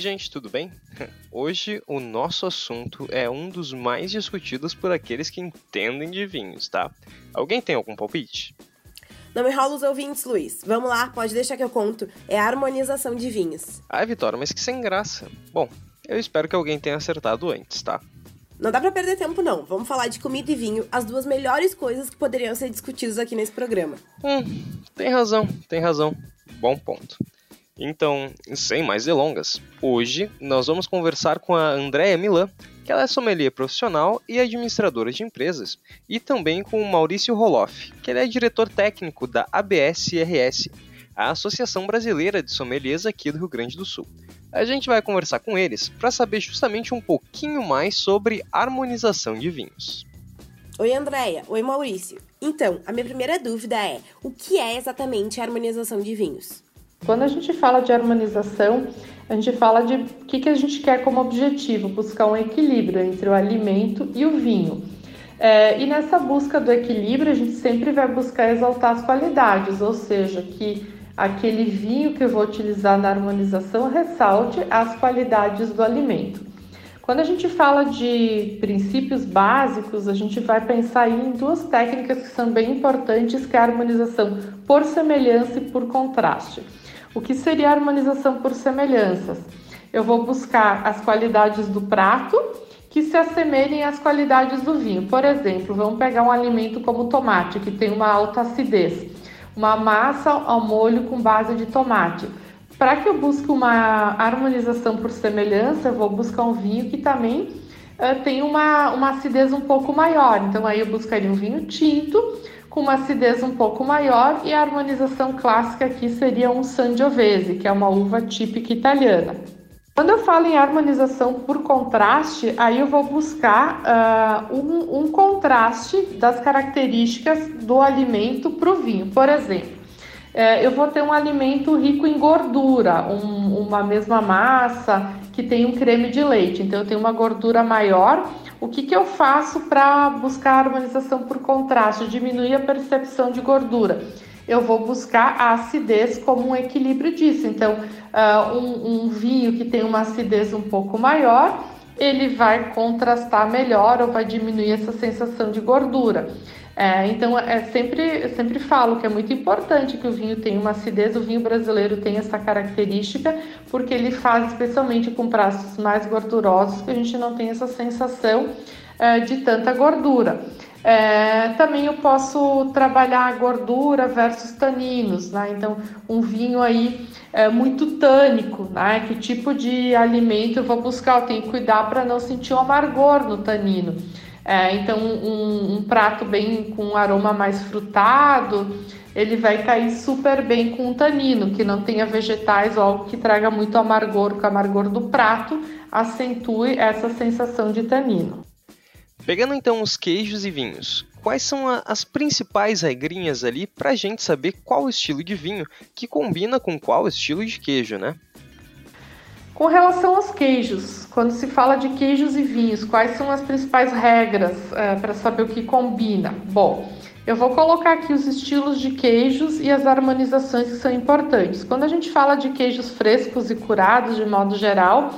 aí, gente, tudo bem? Hoje o nosso assunto é um dos mais discutidos por aqueles que entendem de vinhos, tá? Alguém tem algum palpite? Não me rola os ouvintes, Luiz. Vamos lá, pode deixar que eu conto. É a harmonização de vinhos. Ah, Vitória, mas que sem graça. Bom, eu espero que alguém tenha acertado antes, tá? Não dá pra perder tempo, não. Vamos falar de comida e vinho, as duas melhores coisas que poderiam ser discutidas aqui nesse programa. Hum, tem razão, tem razão. Bom ponto. Então, sem mais delongas, hoje nós vamos conversar com a Andréa Milan, que ela é sommelier profissional e administradora de empresas, e também com o Maurício Roloff, que ele é diretor técnico da ABS-RS, a Associação Brasileira de Sommeliers aqui do Rio Grande do Sul. A gente vai conversar com eles para saber justamente um pouquinho mais sobre harmonização de vinhos. Oi, Andréia. Oi, Maurício. Então, a minha primeira dúvida é: o que é exatamente a harmonização de vinhos? Quando a gente fala de harmonização, a gente fala de o que, que a gente quer como objetivo, buscar um equilíbrio entre o alimento e o vinho. É, e nessa busca do equilíbrio, a gente sempre vai buscar exaltar as qualidades, ou seja, que aquele vinho que eu vou utilizar na harmonização ressalte as qualidades do alimento. Quando a gente fala de princípios básicos, a gente vai pensar em duas técnicas que são bem importantes, que é a harmonização por semelhança e por contraste. O que seria a harmonização por semelhanças? Eu vou buscar as qualidades do prato que se assemelhem às qualidades do vinho. Por exemplo, vamos pegar um alimento como o tomate, que tem uma alta acidez, uma massa ao molho com base de tomate. Para que eu busque uma harmonização por semelhança, eu vou buscar um vinho que também uh, tem uma, uma acidez um pouco maior. Então, aí eu buscaria um vinho tinto com uma acidez um pouco maior e a harmonização clássica aqui seria um Sangiovese, que é uma uva típica italiana. Quando eu falo em harmonização por contraste, aí eu vou buscar uh, um, um, contraste das características do alimento para o vinho. Por exemplo, uh, eu vou ter um alimento rico em gordura, um, uma mesma massa que tem um creme de leite, então eu tenho uma gordura maior que, que eu faço para buscar a harmonização por contraste, diminuir a percepção de gordura? Eu vou buscar a acidez como um equilíbrio disso. Então, uh, um, um vinho que tem uma acidez um pouco maior, ele vai contrastar melhor ou vai diminuir essa sensação de gordura. É, então, é sempre, sempre falo que é muito importante que o vinho tenha uma acidez, o vinho brasileiro tem essa característica, porque ele faz, especialmente com pratos mais gordurosos, que a gente não tem essa sensação é, de tanta gordura. É, também eu posso trabalhar gordura versus taninos, né? Então, um vinho aí é muito tânico, né? Que tipo de alimento eu vou buscar? Eu tenho que cuidar para não sentir o amargor no tanino. É, então, um, um, prato bem com um aroma mais frutado, ele vai cair super bem com um tanino, que não tenha vegetais ou algo que traga muito amargor, que o amargor do prato acentue essa sensação de tanino. Pegando então os queijos e vinhos, quais são a, as principais regrinhas ali para a gente saber qual estilo de vinho que combina com qual estilo de queijo, né? Com relação aos queijos, quando se fala de queijos e vinhos, quais são as principais regras é, para saber o que combina? Bom, eu vou colocar aqui os estilos de queijos e as harmonizações que são importantes. Quando a gente fala de queijos frescos e curados, de modo geral,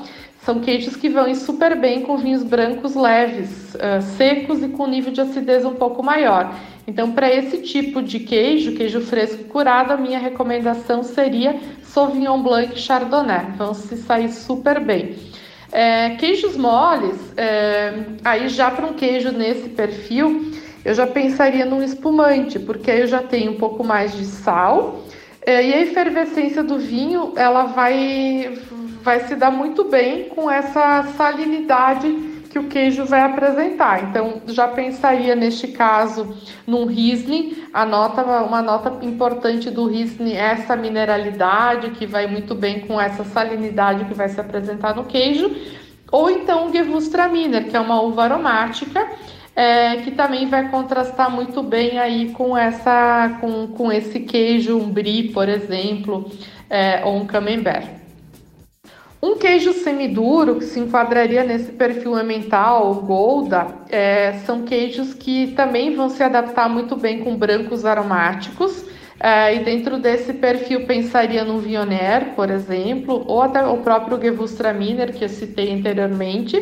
são queijos que vão super bem com vinhos brancos leves, uh, secos e com nível de acidez um pouco maior. Então, para esse tipo de queijo, queijo fresco curado, a minha recomendação seria Sauvignon Blanc Chardonnay. Vão se sair super bem. É, queijos moles, é, aí já para um queijo nesse perfil, eu já pensaria num espumante, porque aí eu já tenho um pouco mais de sal é, e a efervescência do vinho ela vai, vai se dar muito bem com essa salinidade que o queijo vai apresentar. Então, já pensaria neste caso num Riesling. A nota, uma nota importante do Riesling é essa mineralidade que vai muito bem com essa salinidade que vai se apresentar no queijo. Ou então o Gewürztraminer, que é uma uva aromática. É, que também vai contrastar muito bem aí com essa com, com esse queijo um brie, por exemplo, é, ou um camembert. Um queijo semiduro que se enquadraria nesse perfil emmental, Golda, é, são queijos que também vão se adaptar muito bem com brancos aromáticos, É, e dentro desse perfil pensaria no Vionner, por exemplo, ou até o próprio Gewürztraminer que eu citei anteriormente.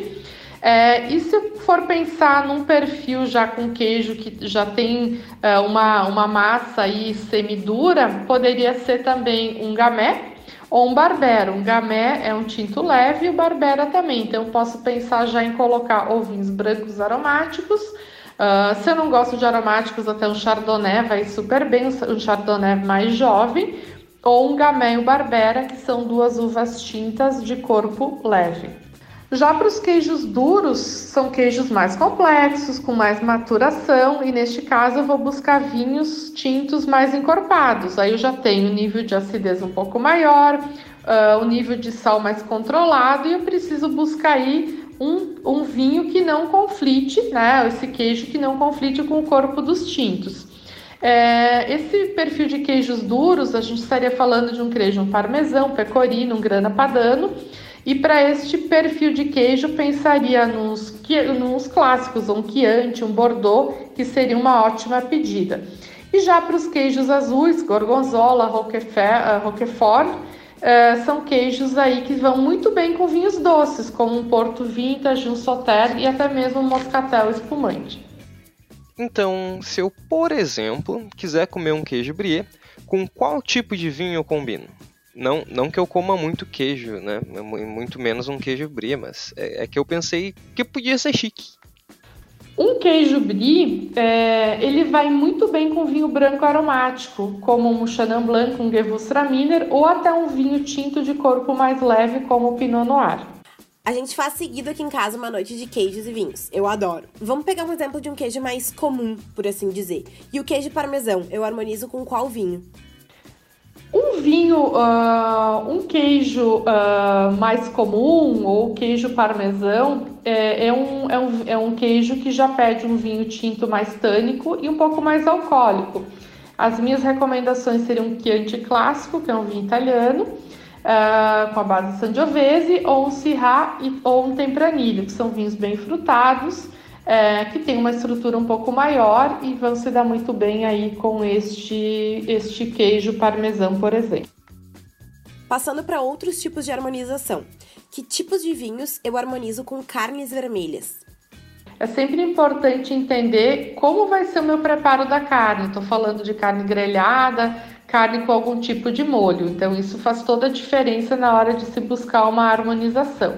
É, e se for pensar num perfil já com queijo que já tem é, uma, uma massa aí semidura, poderia ser também um gamé ou um barbera. Um gamé é um tinto leve e o barbera também. Então, eu posso pensar já em colocar ovinhos brancos aromáticos. Uh, se eu não gosto de aromáticos, até um chardonnay vai super bem, um chardonnay mais jovem, ou um gamé e um barbera, que são duas uvas tintas de corpo leve. Já para os queijos duros, são queijos mais complexos, com mais maturação, e neste caso eu vou buscar vinhos tintos mais encorpados. Aí eu já tenho o nível de acidez um pouco maior, uh, o nível de sal mais controlado, e eu preciso buscar aí um, um vinho que não conflite, né? Esse queijo que não conflite com o corpo dos tintos. É, esse perfil de queijos duros, a gente estaria falando de um queijo um parmesão, pecorino, um grana padano. E para este perfil de queijo, pensaria nos, nos clássicos, um Chianti, um Bordeaux, que seria uma ótima pedida. E já para os queijos azuis, Gorgonzola, Roquefort, Roquefort uh, são queijos aí que vão muito bem com vinhos doces, como um Porto Vintage, um Sauterre e até mesmo um Moscatel espumante. Então, se eu, por exemplo, quiser comer um queijo brie, com qual tipo de vinho eu combino? Não, não que eu coma muito queijo, né? Muito menos um queijo brie, mas é, é que eu pensei que podia ser chique. Um queijo brie, é, ele vai muito bem com vinho branco aromático, como um Chenin Blanc, um Gewürztraminer, ou até um vinho tinto de corpo mais leve, como o Pinot Noir. A gente faz seguido aqui em casa uma noite de queijos e vinhos. Eu adoro. Vamos pegar um exemplo de um queijo mais comum, por assim dizer. E o queijo parmesão, eu harmonizo com qual vinho? Um vinho, uh, um queijo uh, mais comum ou queijo parmesão é, é, um, é, um, é um queijo que já pede um vinho tinto mais tânico e um pouco mais alcoólico. As minhas recomendações seriam um Chianti clássico, que é um vinho italiano, uh, com a base Sangiovese, ou um Syrah ou um Tempranillo, que são vinhos bem frutados é, que tem uma estrutura um pouco maior e vão se dar muito bem aí com este, este queijo parmesão, por exemplo. Passando para outros tipos de harmonização. Que tipos de vinhos eu harmonizo com carnes vermelhas? É sempre importante entender como vai ser o meu preparo da carne. Estou falando de carne grelhada, carne com algum tipo de molho. Então, isso faz toda a diferença na hora de se buscar uma harmonização.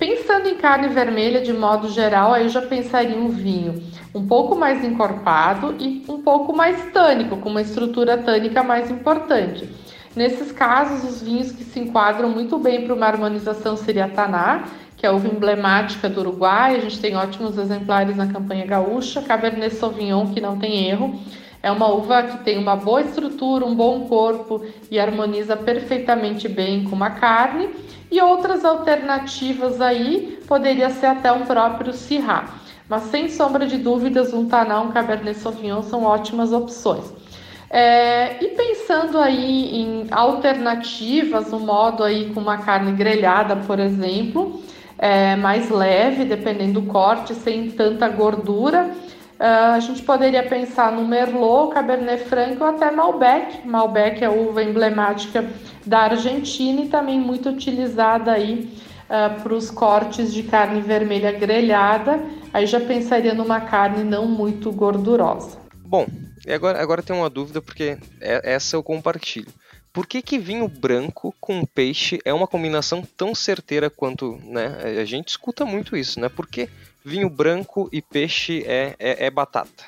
Pensando em carne vermelha de modo geral, aí eu já pensaria um vinho um pouco mais encorpado e um pouco mais tânico, com uma estrutura tânica mais importante. Nesses casos, os vinhos que se enquadram muito bem para uma harmonização seria a Taná, que é a uva emblemática do Uruguai, a gente tem ótimos exemplares na campanha gaúcha, Cabernet Sauvignon, que não tem erro, é uma uva que tem uma boa estrutura, um bom corpo e harmoniza perfeitamente bem com uma carne. E outras alternativas aí poderia ser até um próprio Syrah. Mas sem sombra de dúvidas, um Taná, um Cabernet Sauvignon são ótimas opções. É, e pensando aí em alternativas, um modo aí com uma carne grelhada, por exemplo, é, mais leve, dependendo do corte, sem tanta gordura, Uh, a gente poderia pensar no Merlot, Cabernet Franc ou até Malbec. Malbec é a uva emblemática da Argentina e também muito utilizada aí uh, para os cortes de carne vermelha grelhada. Aí já pensaria numa carne não muito gordurosa. Bom, agora, agora tem uma dúvida porque é, essa eu compartilho. Por que, que vinho branco com peixe é uma combinação tão certeira quanto, né? A gente escuta muito isso, né? Por que vinho branco e peixe é, é, é batata?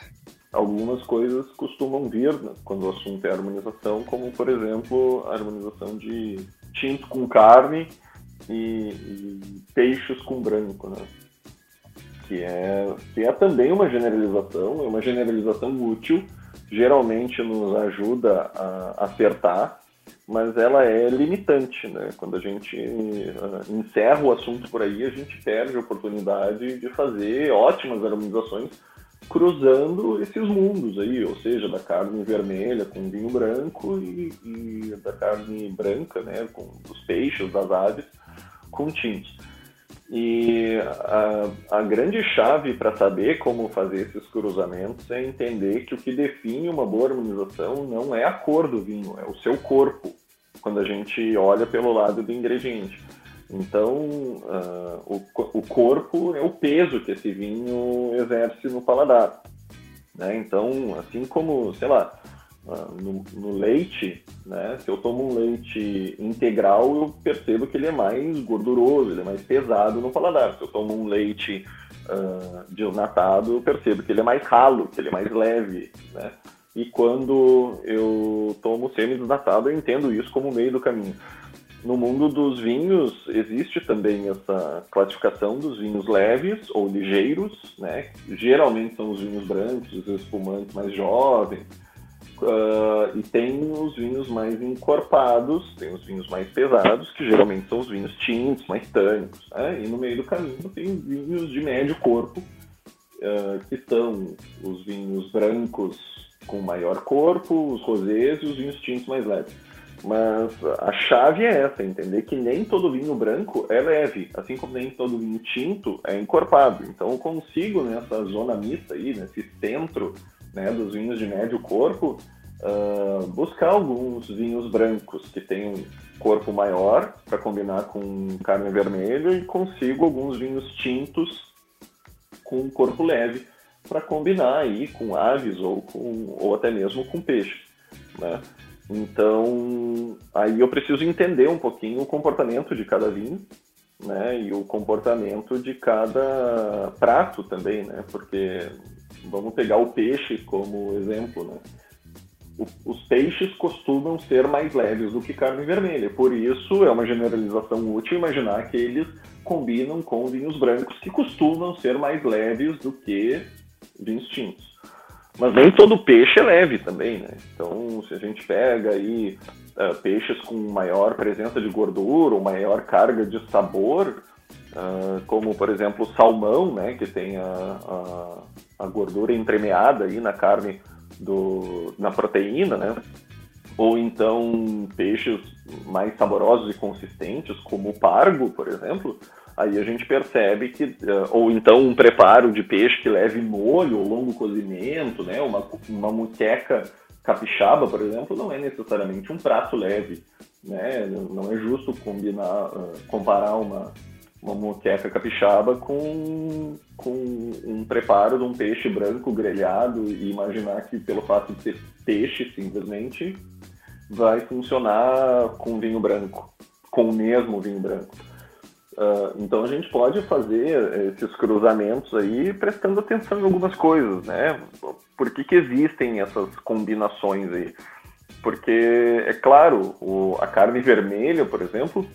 Algumas coisas costumam vir né, quando o assunto é harmonização, como por exemplo a harmonização de tinto com carne e, e peixes com branco, né? Que é, que é também uma generalização, é uma generalização útil, geralmente nos ajuda a acertar mas ela é limitante, né? Quando a gente uh, encerra o assunto por aí, a gente perde a oportunidade de fazer ótimas harmonizações cruzando esses mundos aí, ou seja, da carne vermelha com vinho branco e, e da carne branca, né, com os peixes, das aves, com tintos. E a, a grande chave para saber como fazer esses cruzamentos é entender que o que define uma boa harmonização não é a cor do vinho, é o seu corpo, quando a gente olha pelo lado do ingrediente. Então, uh, o, o corpo é o peso que esse vinho exerce no paladar. Né? Então, assim como, sei lá, no, no, leite, né? se eu tomo um leite integral, eu percebo que ele é mais gorduroso, ele é mais pesado no paladar. Se eu tomo um leite uh, desnatado, eu percebo que ele é mais ralo, que ele é mais leve. Né? E quando eu tomo semi-desnatado, eu entendo isso como meio do caminho. No mundo dos vinhos, existe também essa classificação dos vinhos leves ou ligeiros, né? Geralmente são os vinhos brancos, os espumantes mais jovens. Uh, e tem os vinhos mais encorpados, tem os vinhos mais pesados, que geralmente são os vinhos tintos, mais tânicos. Né? E no meio do caminho tem vinhos de médio corpo, uh, que são os vinhos brancos com maior corpo, os rosés e os vinhos tintos mais leves. Mas a chave é essa, entender que nem todo vinho branco é leve, assim como nem todo vinho tinto é encorpado. Então eu consigo nessa zona mista aí, nesse centro né, dos vinhos de médio corpo, uh, buscar alguns vinhos brancos que têm um corpo maior para combinar com carne vermelha e consigo alguns vinhos tintos com um corpo leve para combinar aí com aves ou, com, ou até mesmo com peixe. Né? Então, aí eu preciso entender um pouquinho o comportamento de cada vinho, né? E o comportamento de cada prato também, né? Porque vamos pegar o peixe como exemplo, né? os peixes costumam ser mais leves do que carne vermelha. Por isso, é uma generalização útil imaginar que eles combinam com vinhos brancos que costumam ser mais leves do que vinhos tintos. Mas nem todo peixe é leve também, né? Então, se a gente pega aí uh, peixes com maior presença de gordura ou maior carga de sabor, uh, como por exemplo o salmão, né, que tem a, a, a, gordura entremeada aí na carne do, na proteína, né? Ou então peixes mais saborosos e consistentes, como o pargo, por exemplo, aí a gente percebe que, eh, ou então um preparo de peixe que leve molho ou longo cozimento, né, uma, uma muqueca capixaba, por exemplo, não é necessariamente um prato leve, né, não é justo combinar, uh, comparar uma, uma muqueca capixaba com, com um preparo de um peixe branco grelhado e imaginar que pelo fato de ser peixe simplesmente vai funcionar com vinho branco, com o mesmo vinho branco. Uh, então a gente pode fazer esses cruzamentos aí prestando atenção em algumas coisas, né? Por que, que existem essas combinações aí? Porque, é claro, o, a carne vermelha, por exemplo,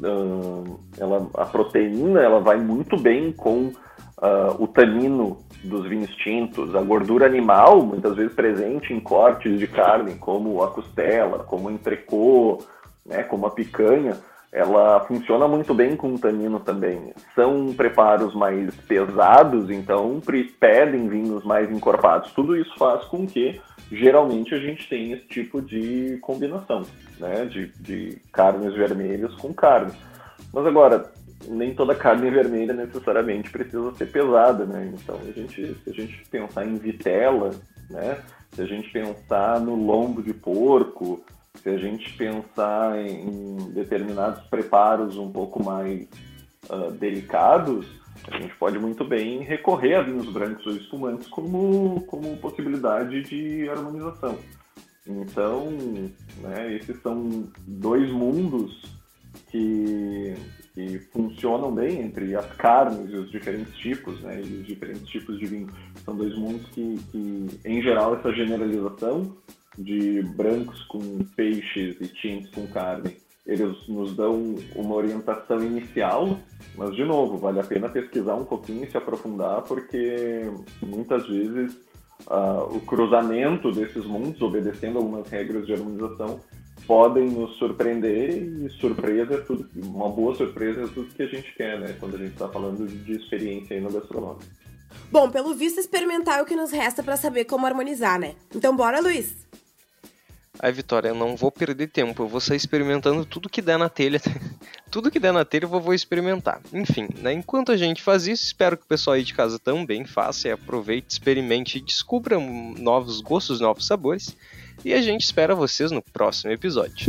uh, ela, a proteína ela vai muito bem com uh, o tanino dos vinhos tintos, a gordura animal, muitas vezes presente em cortes de carne, como a costela, como o entrecô, né, como a picanha, ela funciona muito bem com tanino também. São preparos mais pesados, então pedem vinhos mais encorpados. Tudo isso faz com que geralmente a gente tenha esse tipo de combinação, né? De, de carnes vermelhas com carne. Mas agora, nem toda carne vermelha necessariamente precisa ser pesada, né? Então a gente, se a gente pensar em vitela, né? Se a gente pensar no lombo de porco, se a gente pensar em determinados preparos um pouco mais uh, delicados, a gente pode muito bem recorrer a vinhos brancos ou espumantes como, como possibilidade de harmonização. Então, né, esses são dois mundos que, que funcionam bem entre as carnes e os diferentes tipos, né, e os diferentes tipos de vinho. São dois mundos que, que em geral, essa generalização de brancos com peixes e tintos com carne, eles nos dão uma orientação inicial, mas de novo, vale a pena pesquisar um pouquinho e se aprofundar, porque muitas vezes uh, o cruzamento desses mundos, obedecendo algumas regras de harmonização, podem nos surpreender e surpresa é tudo, uma boa surpresa é tudo que a gente quer, né? Quando a gente está falando de, experiência aí no gastronômico. Bom, pelo visto experimentar é o que nos resta para saber como harmonizar, né? Então bora, Luiz! Ai, Vitória, eu não vou perder tempo, eu vou sair experimentando tudo que der na telha. tudo que der na telha eu vou experimentar. Enfim, né, enquanto a gente faz isso, espero que o pessoal aí de casa também faça e aproveite, experimente e descubra novos gostos, novos sabores. E a gente espera vocês no próximo episódio.